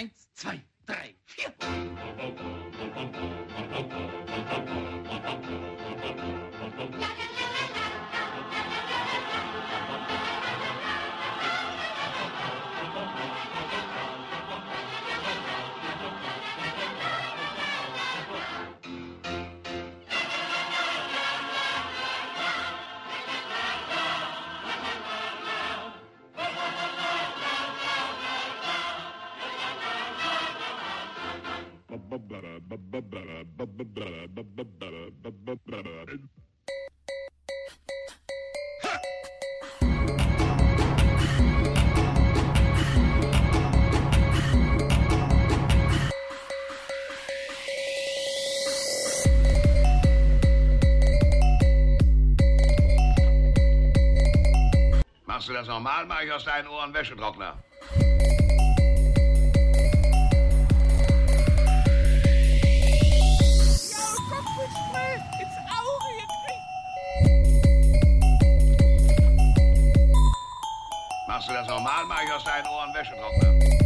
Eins, zwei, drei, vier. Machst du das normal, mach ich aus deinen Ohren Wäschetrockner. Du das normal, mach ich aus deinen Ohren Wäschetrockner.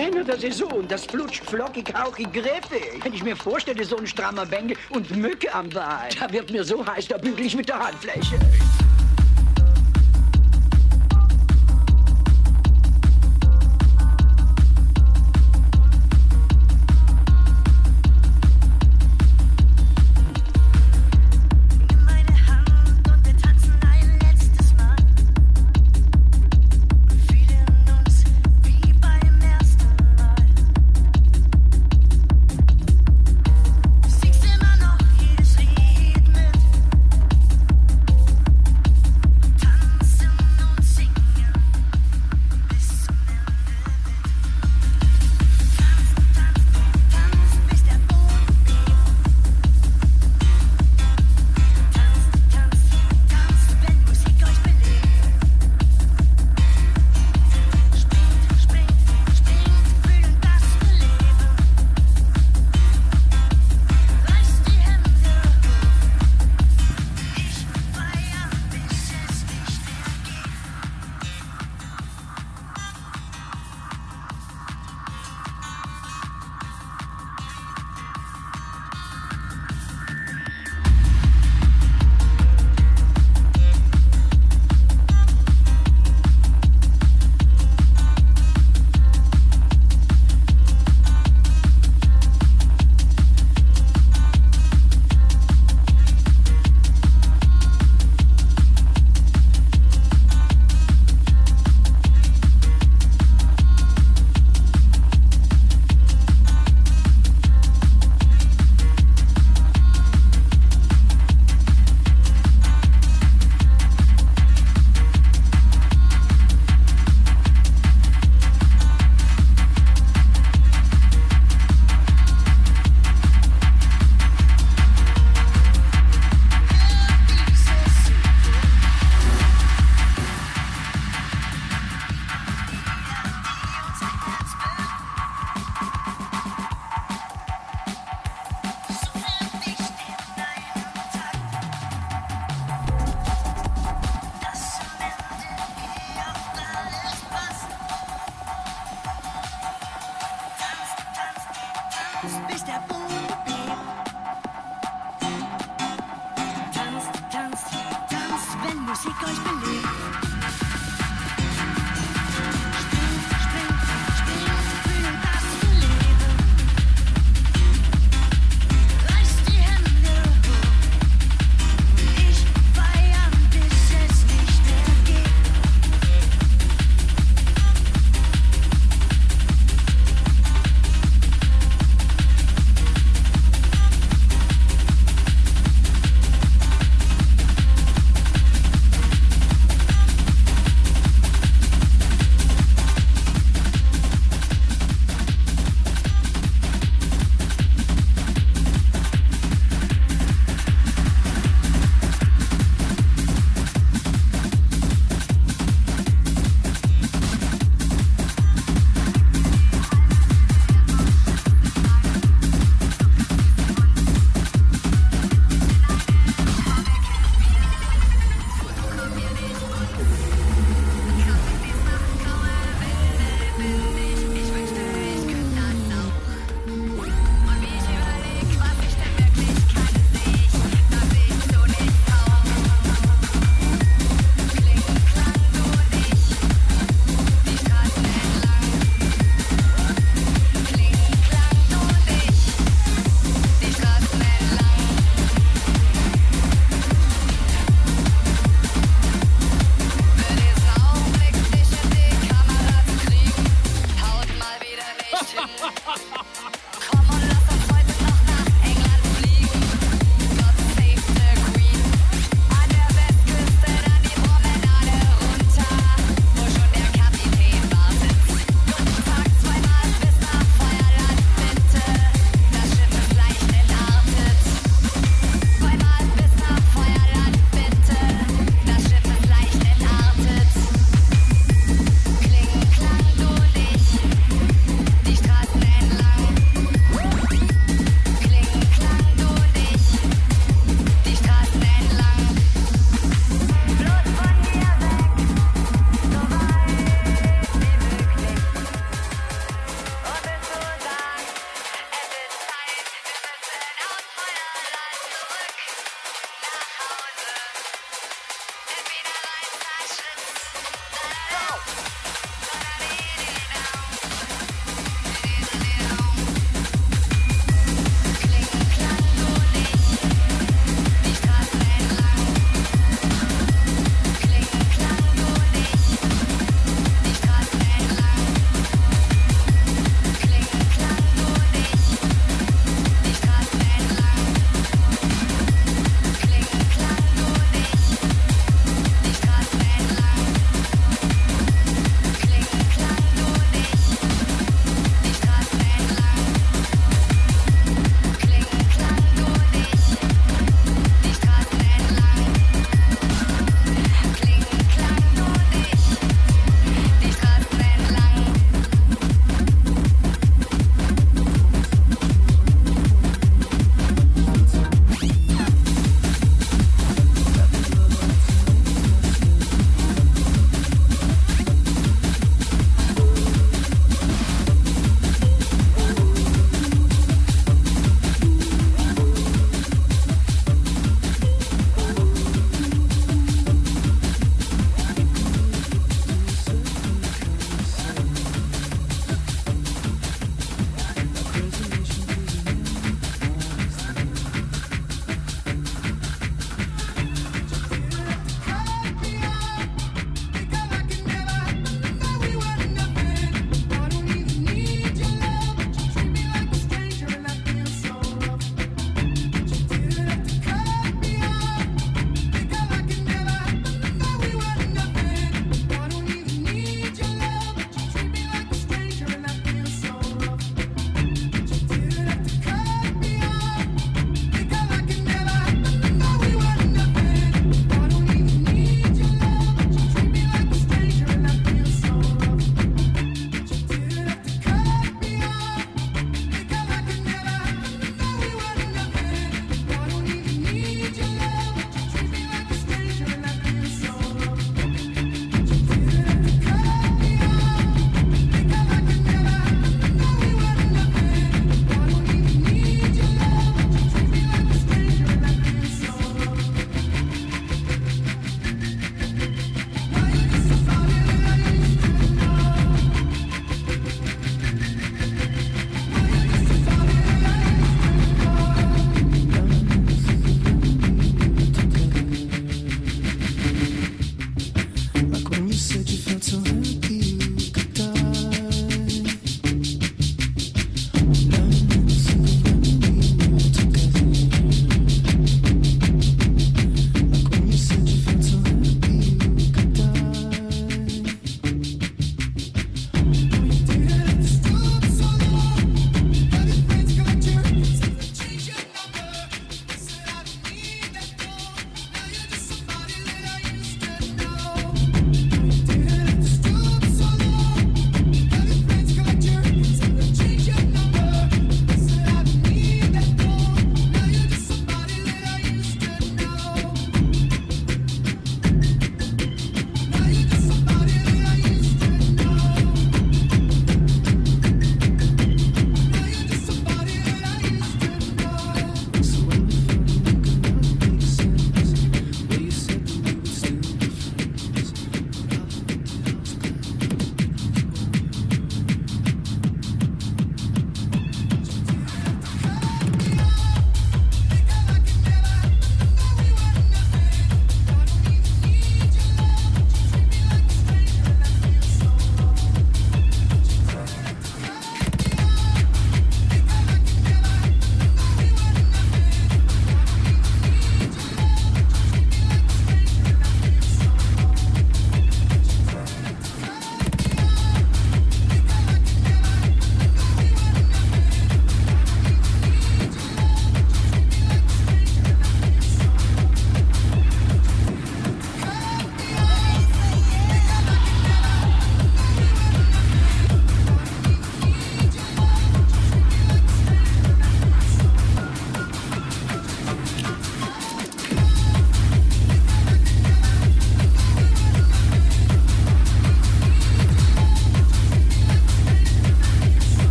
Renner der Saison, das flutscht flockig, hauchig, griffig. Wenn ich mir vorstelle, so ein strammer Bänke und Mücke am Bein, da wird mir so heiß, da bügel ich mit der Handfläche.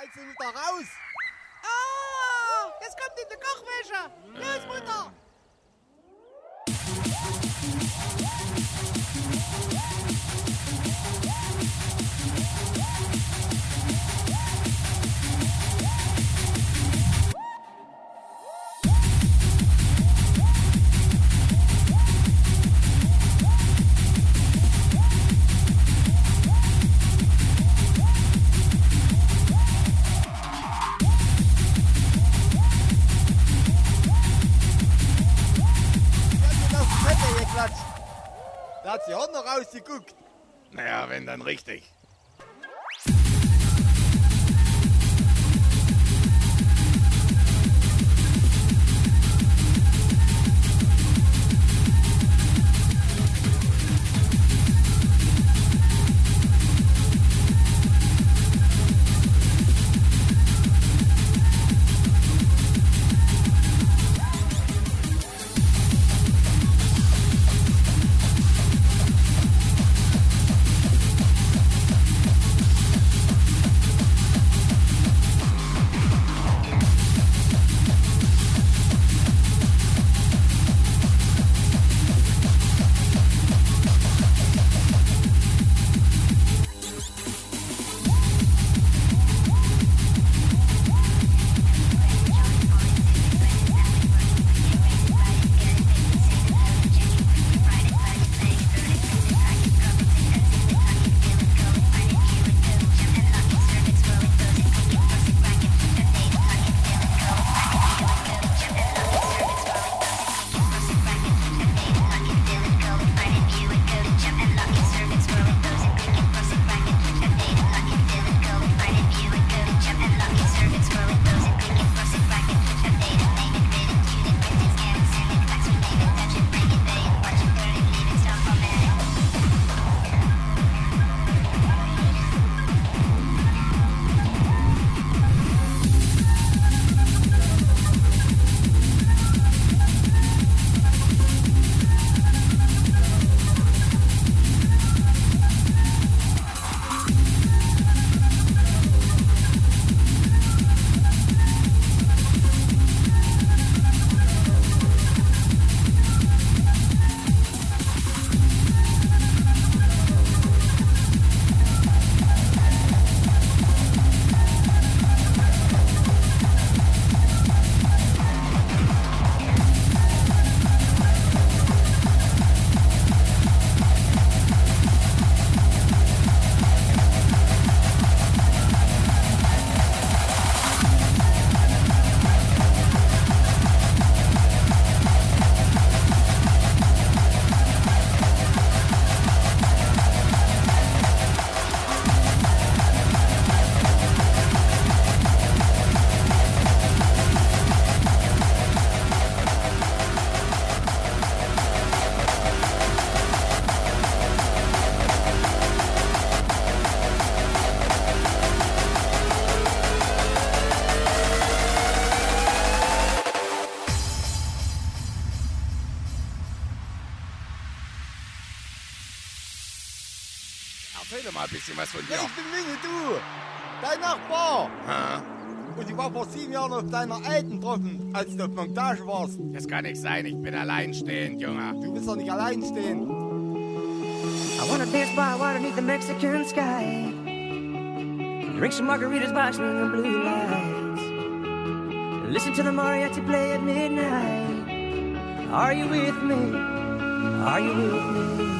Reiß sie wieder raus! Ah! Es kommt in die Kochwäsche! Los, Mutter! Rausgeguckt. Naja, wenn dann richtig. Was von dir. Ich bin Minge, du! Dein Nachbar! Ha? Und ich war vor sieben Jahren auf deiner alten getroffen, als du auf Montage warst. Das kann nicht sein, ich bin alleinstehend, Junge. Du willst doch nicht allein stehen. I wanna dance by water beneath the Mexican sky. Drink some margaritas by swinging blue lights. Listen to the mariachi play at midnight. Are you with me? Are you with me?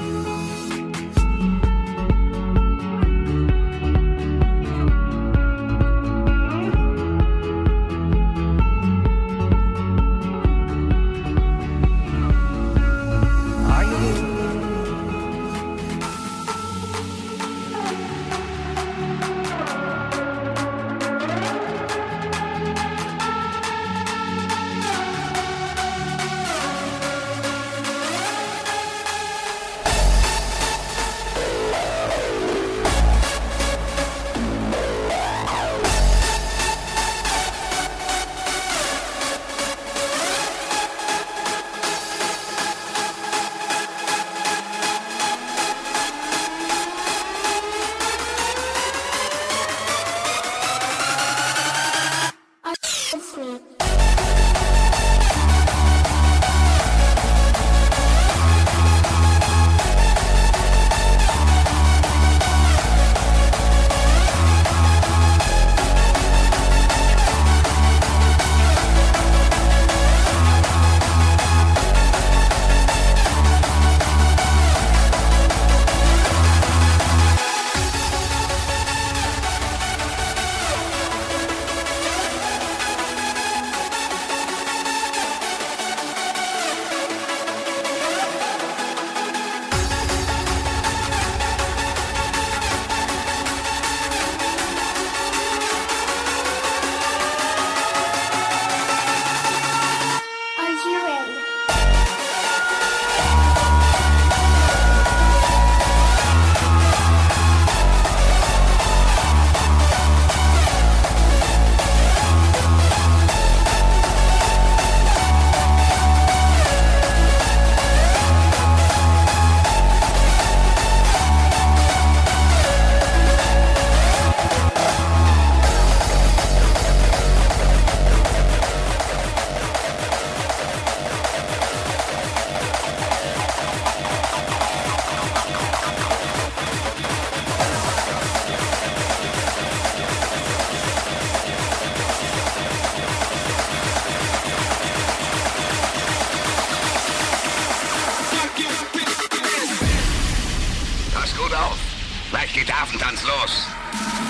Gleich geht der Hafentanz los.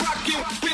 Rockin'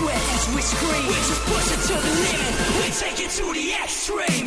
sweat as we scream. We're just pushing to the limit. We take it to the extreme.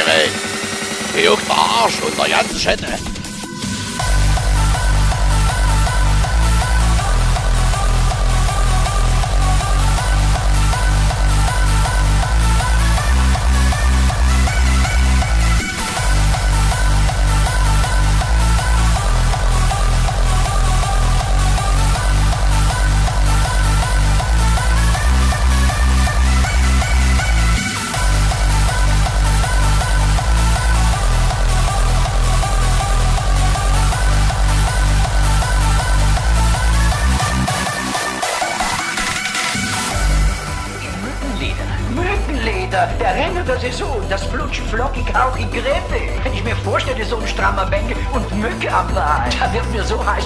Aufgeregt. Juckt der Arsch und der ganze Schätte. Flockig, hauchig, griffig. Wenn ich mir vorstelle, so ein strammer Bänke und Mücke am Bein. Da wird mir so heiß,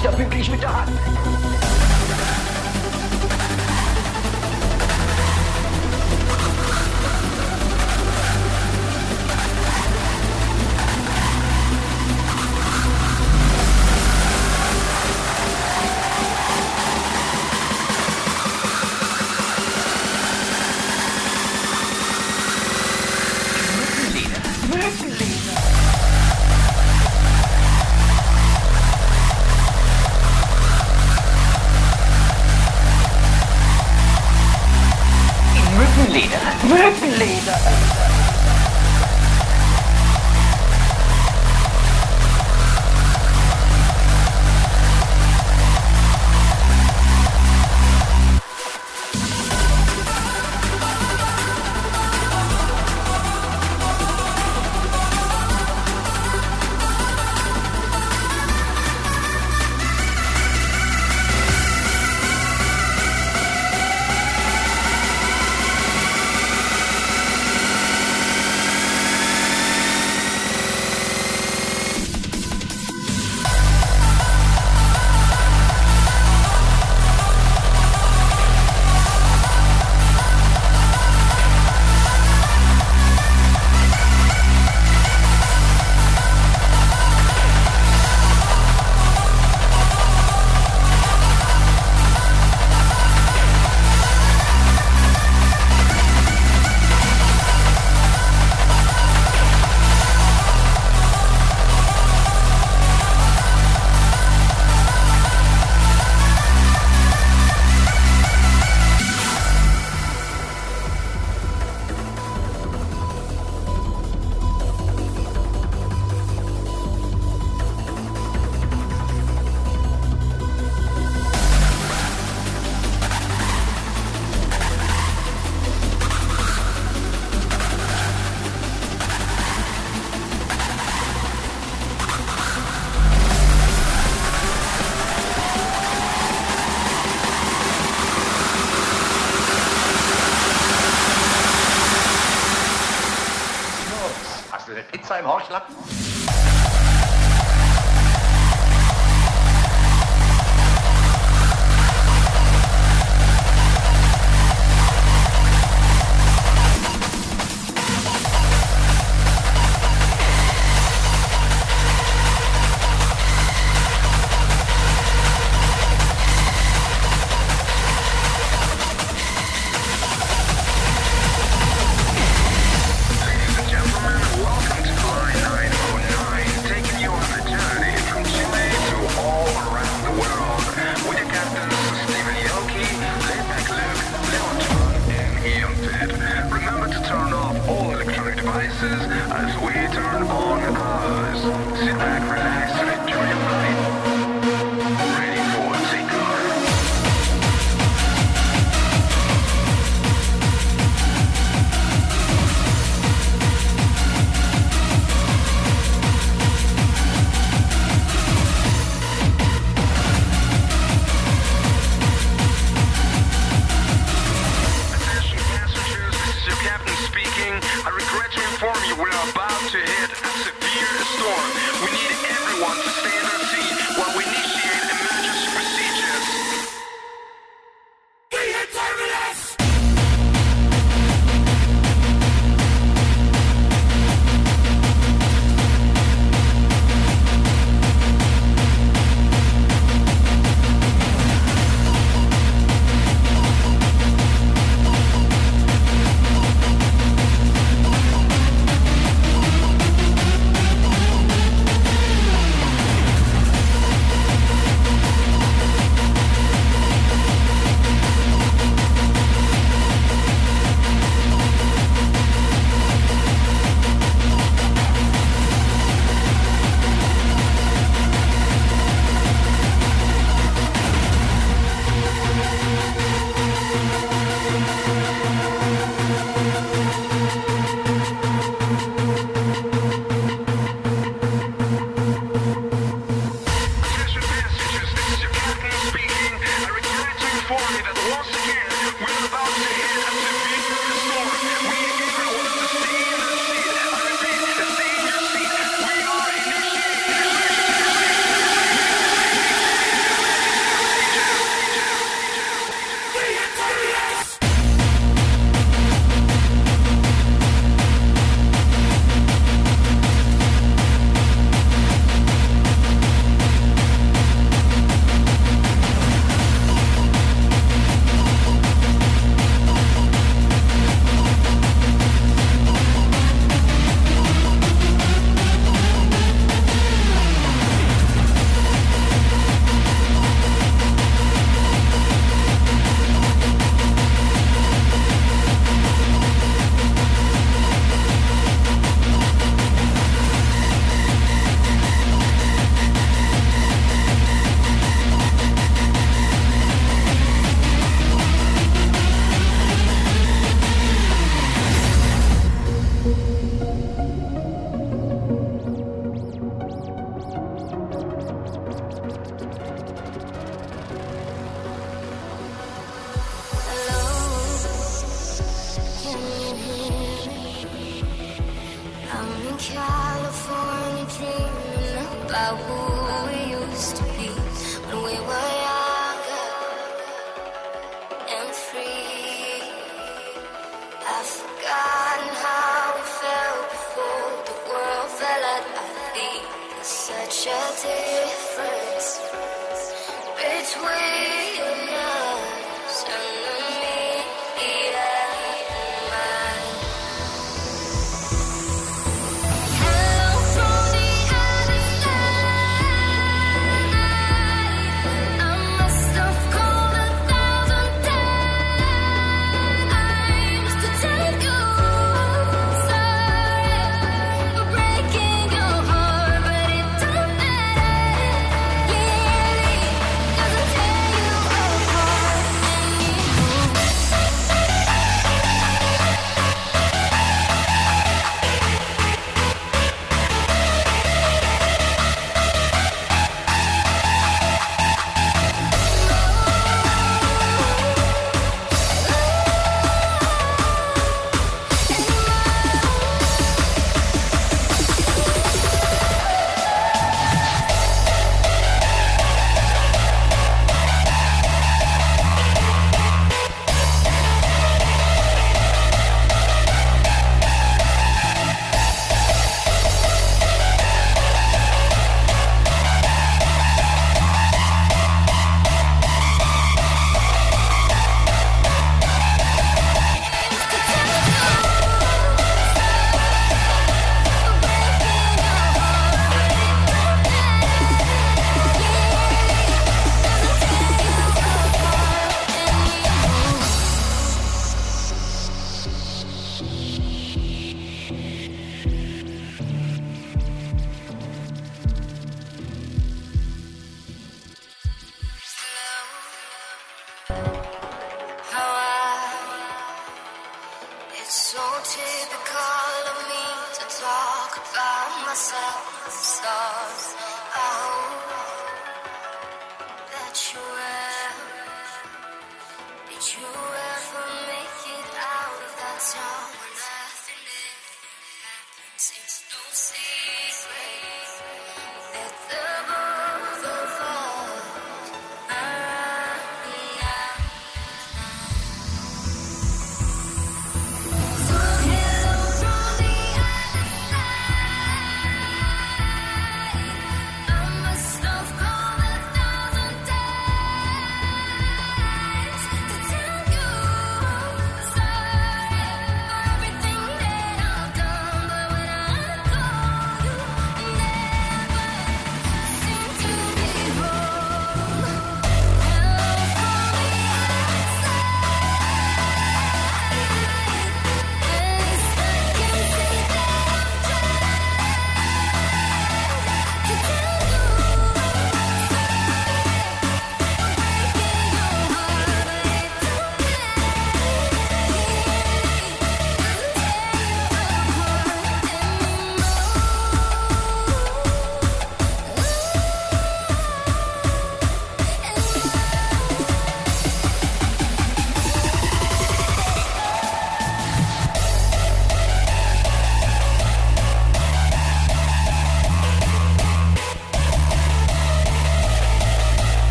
Pizza im Horchlappen?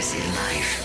is in life.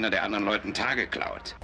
Einer, der anderen Leuten Tage klaut.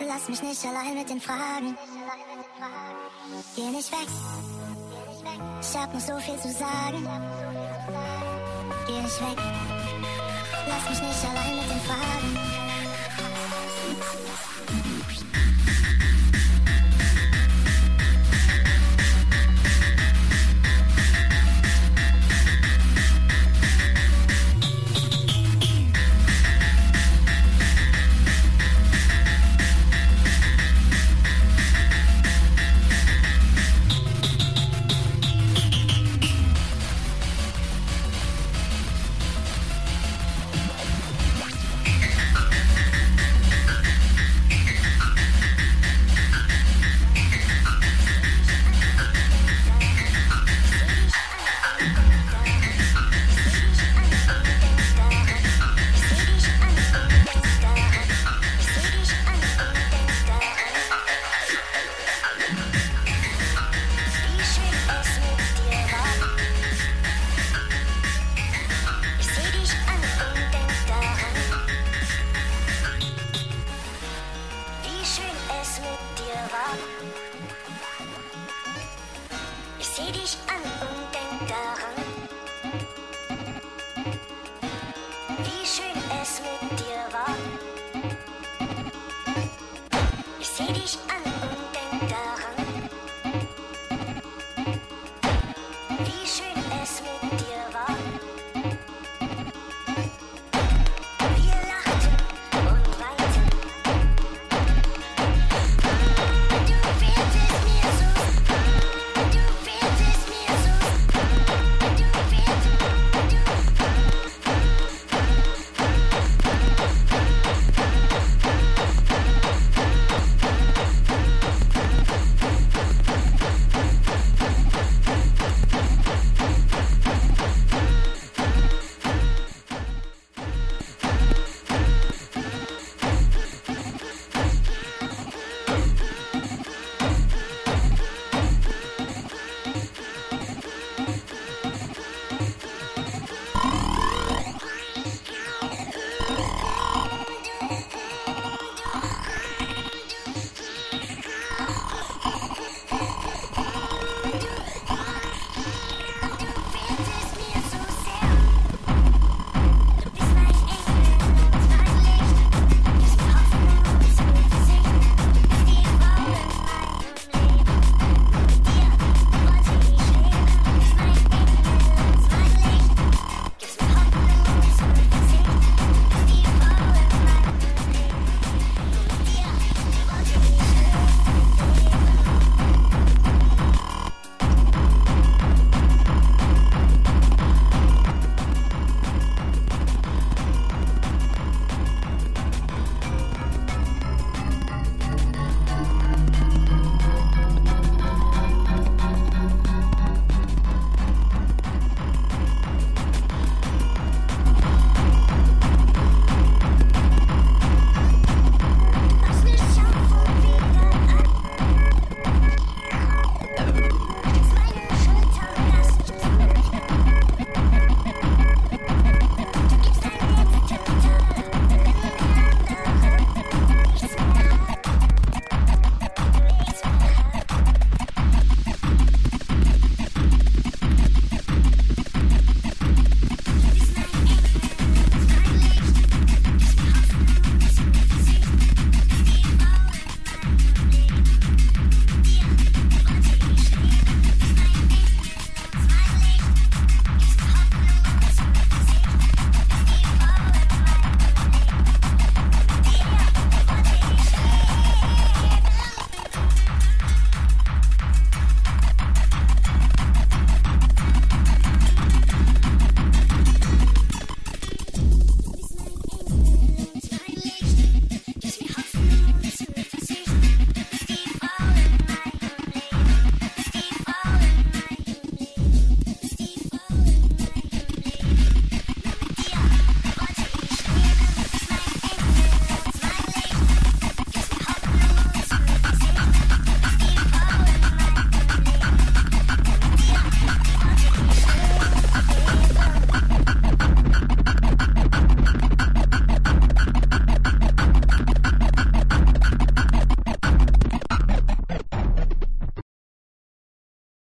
Lass mich nicht allein mit den Fragen. Geh nicht weg. Ich hab noch so viel zu sagen. Geh nicht weg. Lass mich nicht allein mit den Fragen.